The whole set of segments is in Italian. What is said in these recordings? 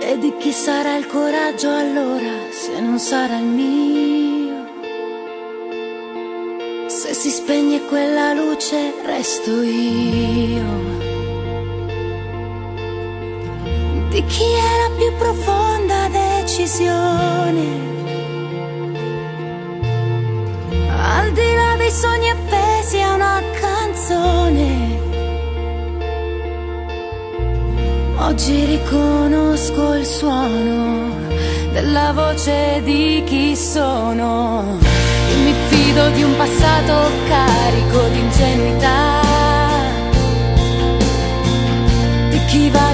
E di chi sarà il coraggio allora se non sarà il mio? Se si spegne quella luce resto io. Di chi è la più profonda decisione? Oggi riconosco il suono della voce di chi sono. Io mi fido di un passato carico di ingenuità. Di chi va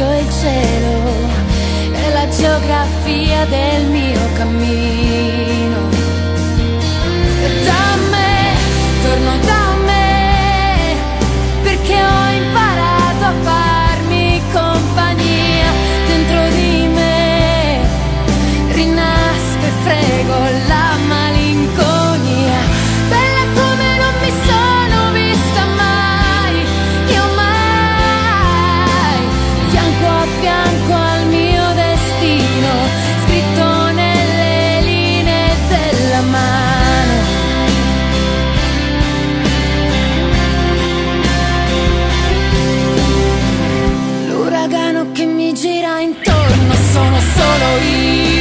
occhio il cielo e la geografia del mio cammino. gira intorno, sono solo io.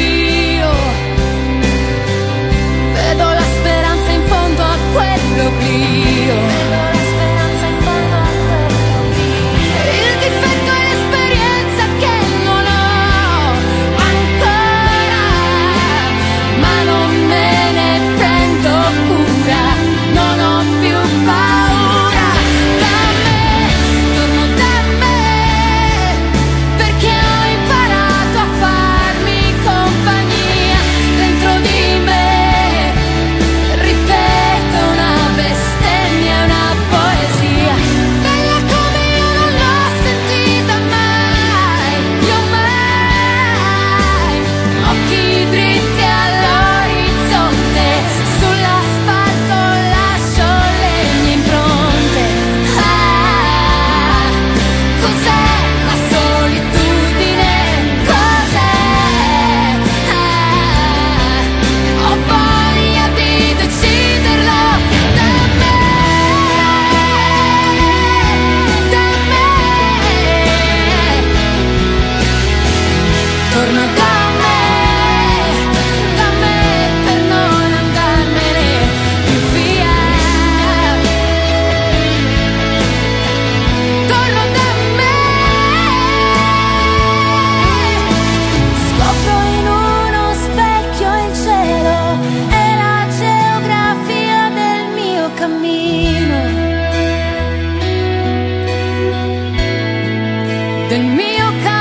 Then me, you